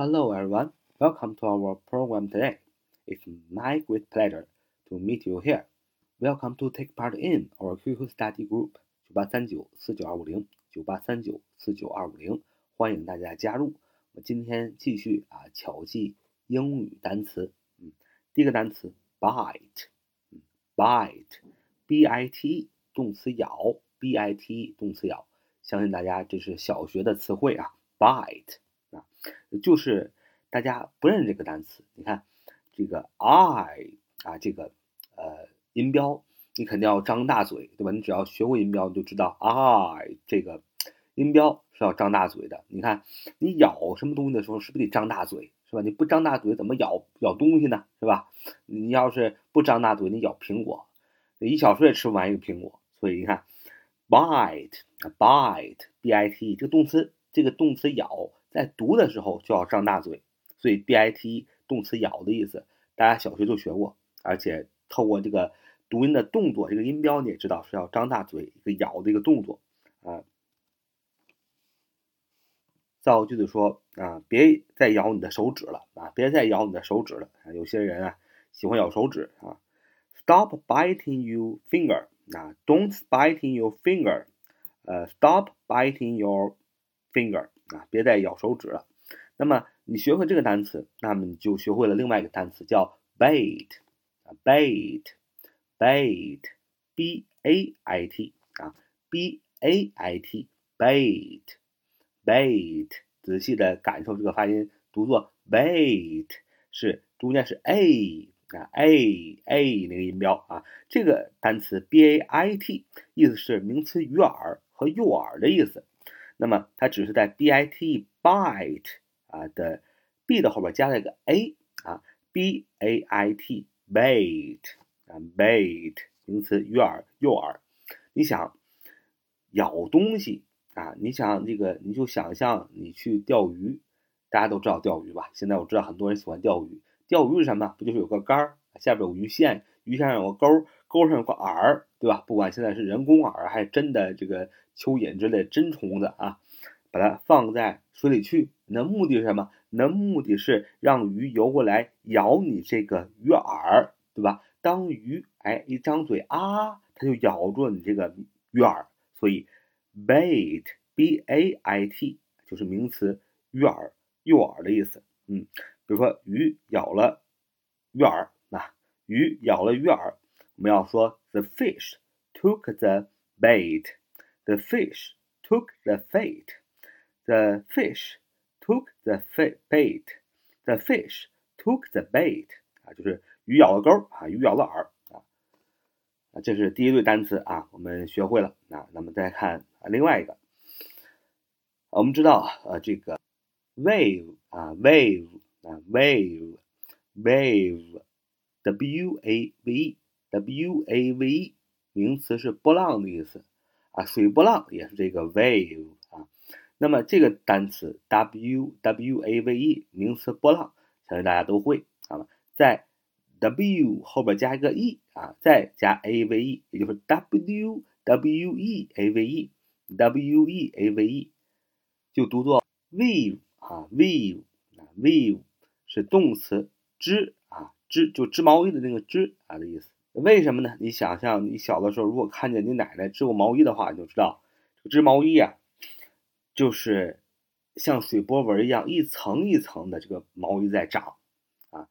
Hello everyone, welcome to our program today. It's my great pleasure to meet you here. Welcome to take part in our QQ study group 九八三九四九二五零九八三九四九二五零，欢迎大家加入。我们今天继续啊巧记英语单词。嗯，第一个单词 bite，嗯，bite，b i t，动词咬，b i t，动词咬。相信大家这是小学的词汇啊，bite 啊， 就是大家不认识这个单词。你看这个 i 啊，这个呃音标，你肯定要张大嘴，对吧？你只要学过音标，你就知道 i 这个音标是要张大嘴的。你看你咬什么东西的时候，是不是得张大嘴，是吧？你不张大嘴怎么咬咬东西呢，是吧？你要是不张大嘴，你咬苹果，一小时也吃不完一个苹果。所以你看。bite bite b i t 这个动词，这个动词咬，在读的时候就要张大嘴，所以 b i t 动词咬的意思，大家小学就学过，而且透过这个读音的动作，这个音标你也知道是要张大嘴，一个咬的一个动作啊。造句子说啊，别再咬你的手指了啊，别再咬你的手指了，有些人啊喜欢咬手指啊，stop biting your finger。啊，Don't biting your finger，呃，Stop biting your finger，啊，别再咬手指了。那么你学会这个单词，那么你就学会了另外一个单词叫 bait，啊，bait，bait，b a i t，啊，b a i t，bait，bait，仔细的感受这个发音，读作 bait，是中间是 a。啊，a a 那个音标啊，这个单词 b a i t 意思是名词鱼饵和诱饵的意思。那么它只是在 b i t bite 啊的 b 的后边加了一个 a 啊，b a i t bait 啊 bait 名词鱼饵诱饵。你想咬东西啊？你想这个你就想象你去钓鱼，大家都知道钓鱼吧？现在我知道很多人喜欢钓鱼。钓鱼是什么？不就是有个杆儿，下边有鱼线，鱼线上有个钩，钩上有个饵，对吧？不管现在是人工饵还是真的这个蚯蚓之类真虫子啊，把它放在水里去，那目的是什么？那目的是让鱼游过来咬你这个鱼饵，对吧？当鱼哎一张嘴啊，它就咬住你这个鱼饵，所以 bait b a i t 就是名词鱼饵诱饵的意思，嗯。比如说鱼咬了鱼饵，那鱼咬了鱼饵，我们要说 the fish took the bait。the fish took the bait。the fish took the bait。the fish took the bait。啊，就是鱼咬了钩啊，鱼咬了饵啊。啊，这是第一对单词啊，我们学会了啊。那么再看啊，另外一个，我们知道呃，这个 wave 啊，wave。啊，wave，wave，w a v e，w wave 名词是波浪的意思啊，水波浪也是这个 wave 啊。那么这个单词 w w a v e，名词波浪，相信大家都会啊。在 w 后边加一个 e 啊，再加 a v e，也就是 w w e a v e，w e a v e，就读作 wave 啊，wave 啊，wave。是动词织啊，织就织毛衣的那个织啊的意思。为什么呢？你想象你小的时候，如果看见你奶奶织过毛衣的话，你就知道织毛衣啊，就是像水波纹一样，一层一层的这个毛衣在长啊。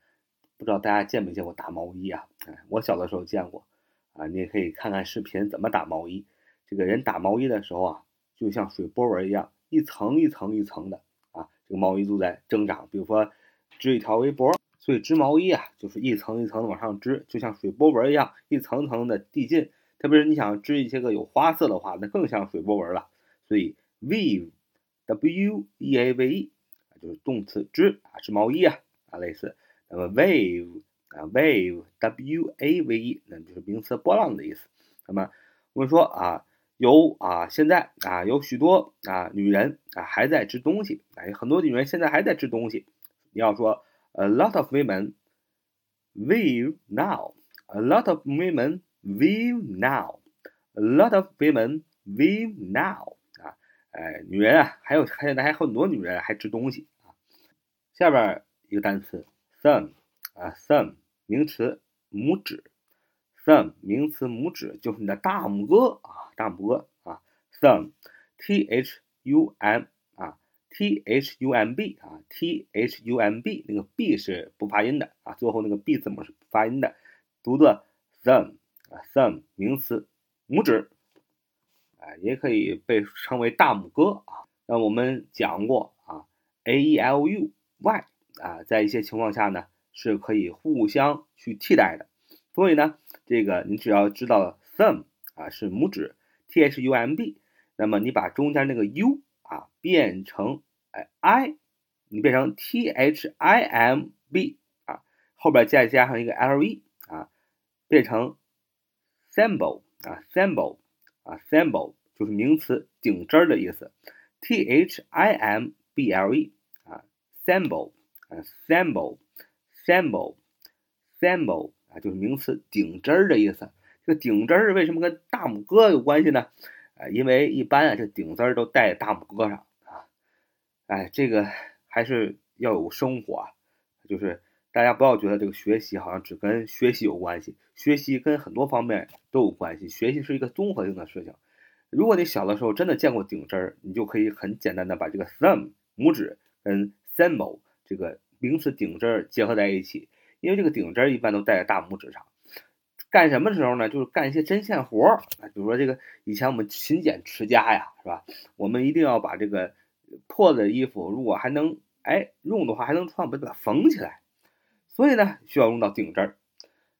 不知道大家见没见过打毛衣啊？哎，我小的时候见过啊。你也可以看看视频怎么打毛衣。这个人打毛衣的时候啊，就像水波纹一样，一层一层一层的啊，这个毛衣都在增长。比如说。织一条围脖，所以织毛衣啊，就是一层一层的往上织，就像水波纹一样，一层层的递进。特别是你想织一些个有花色的话，那更像水波纹了。所以 weave，w e a v e，就是动词织啊，织毛衣啊啊类似。那么 wave 啊 wave，w a v e，那就是名词波浪的意思。那么我们说啊，有啊现在啊有许多啊女人啊还在织东西，哎，很多女人现在还在织东西。你要说，a lot of women weave now. A lot of women weave now. A lot of women weave now. 啊，哎，女人啊，还有还现在还很多女人还吃东西啊。下边一个单词 thumb 啊，thumb 名词拇指，thumb 名词拇指就是你的大拇哥啊，大拇哥啊，thumb，t h u m，t h u m b 啊，t h u m b 那个 b 是不发音的啊，最后那个 b 字母是不发音的，读作 thumb 啊，thumb 名词拇指，啊，也可以被称为大拇哥啊。那我们讲过啊，a e l u y 啊，在一些情况下呢是可以互相去替代的，所以呢，这个你只要知道 thumb 啊是拇指，t h u m b，那么你把中间那个 u 啊变成哎 i，你变成 t h i m b 啊，后边再加上一个 l e 啊，变成 symbol 啊 symbol 啊 symbol 就是名词顶针儿的意思，t h i m b l e 啊 symbol。啊，symbol，symbol，symbol 啊，就是名词顶针儿的意思。这个顶针儿为什么跟大拇哥有关系呢？啊，因为一般啊，这顶针儿都戴大拇哥上啊。哎，这个还是要有生活啊。就是大家不要觉得这个学习好像只跟学习有关系，学习跟很多方面都有关系。学习是一个综合性的事情。如果你小的时候真的见过顶针儿，你就可以很简单的把这个 thumb 拇指跟 symbol。这个名词顶针儿结合在一起，因为这个顶针儿一般都戴在大拇指上，干什么时候呢？就是干一些针线活儿啊，比如说这个以前我们勤俭持家呀，是吧？我们一定要把这个破的衣服，如果还能哎用的话，还能穿，把它缝起来。所以呢，需要用到顶针儿。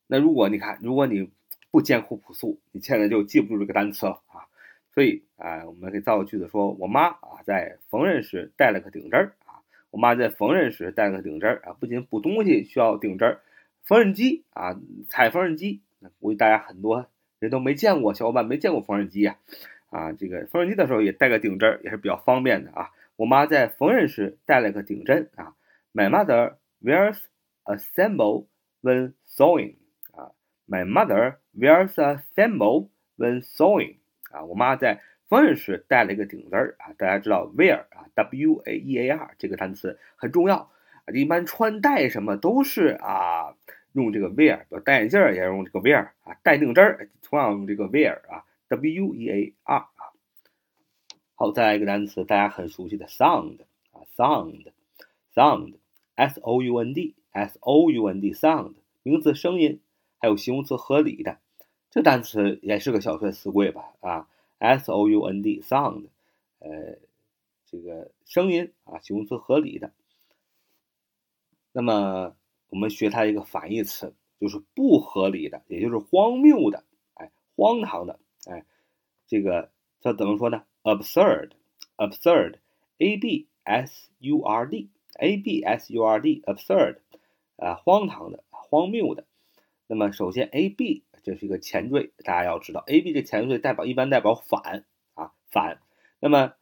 那如果你看，如果你不艰苦朴素，你现在就记不住这个单词了啊。所以啊，我们可以造个句子，说我妈啊在缝纫时带了个顶针儿啊。我妈在缝纫时带了个顶针儿啊，不仅补东西需要顶针儿，缝纫机啊，踩缝纫机，估计大家很多人都没见过，小伙伴没见过缝纫机呀，啊，这个缝纫机的时候也带个顶针儿也是比较方便的啊。我妈在缝纫时带了个顶针啊。My mother wears a thimble when sewing 啊。My mother wears a thimble when sewing 啊。我妈在缝纫时带了一个顶针儿啊。大家知道 wear 啊。W A E A R 这个单词很重要，一般穿戴什么都是啊，用这个 wear，戴眼镜也用这个 wear 啊，戴定针儿同样用这个 wear 啊，W E A R 啊。好，再来一个单词，大家很熟悉的 sound 啊，sound，sound，S O U N D，S O U N D，sound，名词声音，还有形容词合理的，这单词也是个小学词汇吧啊，S O U N D，sound，呃。这个声音啊，形容词合理的。那么我们学它一个反义词，就是不合理的，也就是荒谬的，哎，荒唐的，哎，这个叫怎么说呢？absurd，absurd，a b s u r d，a b s u r d，absurd，啊，荒唐的，荒谬的。那么首先 a b 这是一个前缀，大家要知道 a b 这前缀代表一般代表反啊反。那么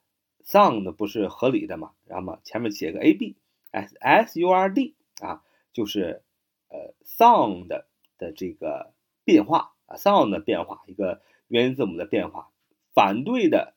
sound 不是合理的嘛？然后嘛，前面写个 a b s s u r d 啊，就是呃 sound 的这个变化啊，sound 的变化，一个元音字母的变化。反对的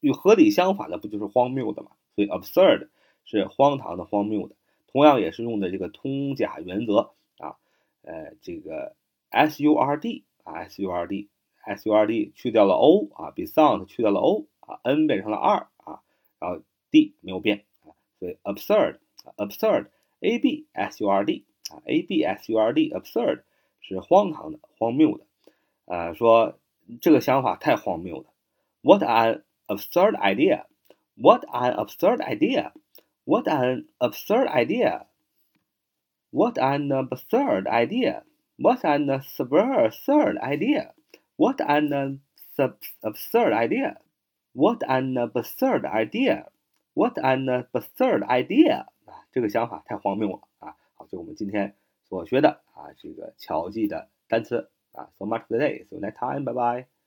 与合理相反的不就是荒谬的嘛？所以 absurd 是荒唐的、荒谬的。同样也是用的这个通假原则啊，呃，这个 s u r d 啊，s u r d s u r d 去掉了 o 啊，比 sound 去掉了 o。啊，n 变成了二啊，然后 d 没有变啊，所以 absurd，absurd absurd，absurd，a b s u r d 啊，a b s u r d，absurd 是荒唐的、荒谬的，啊，说这个想法太荒谬了，what an absurd idea，what an absurd idea，what an absurd idea，what an absurd idea，what an absurd idea，what an absurd idea。What an absurd idea! What an absurd idea! 这个想法太荒谬了啊！好，就我们今天所学的啊，这个巧记的单词啊。So much today. See you next time. Bye bye.